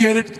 I